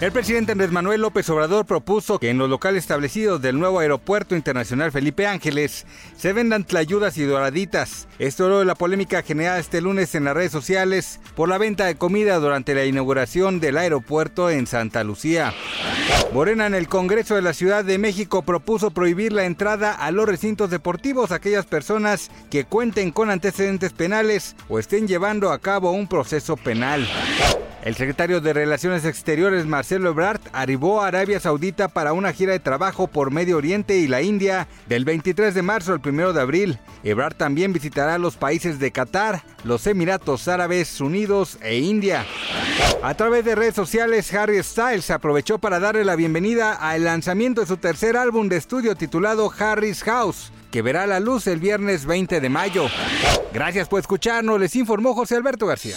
El presidente Andrés Manuel López Obrador propuso que en los locales establecidos del nuevo Aeropuerto Internacional Felipe Ángeles se vendan tlayudas y doraditas. Esto luego de la polémica generada este lunes en las redes sociales por la venta de comida durante la inauguración del aeropuerto en Santa Lucía. Morena en el Congreso de la Ciudad de México propuso prohibir la entrada a los recintos deportivos a aquellas personas que cuenten con antecedentes penales o estén llevando a cabo un proceso penal. El secretario de Relaciones Exteriores Marcelo Ebrard arribó a Arabia Saudita para una gira de trabajo por Medio Oriente y la India del 23 de marzo al 1 de abril. Ebrard también visitará los países de Qatar, los Emiratos Árabes Unidos e India. A través de redes sociales, Harry Styles aprovechó para darle la bienvenida al lanzamiento de su tercer álbum de estudio titulado Harry's House, que verá la luz el viernes 20 de mayo. Gracias por escucharnos, les informó José Alberto García.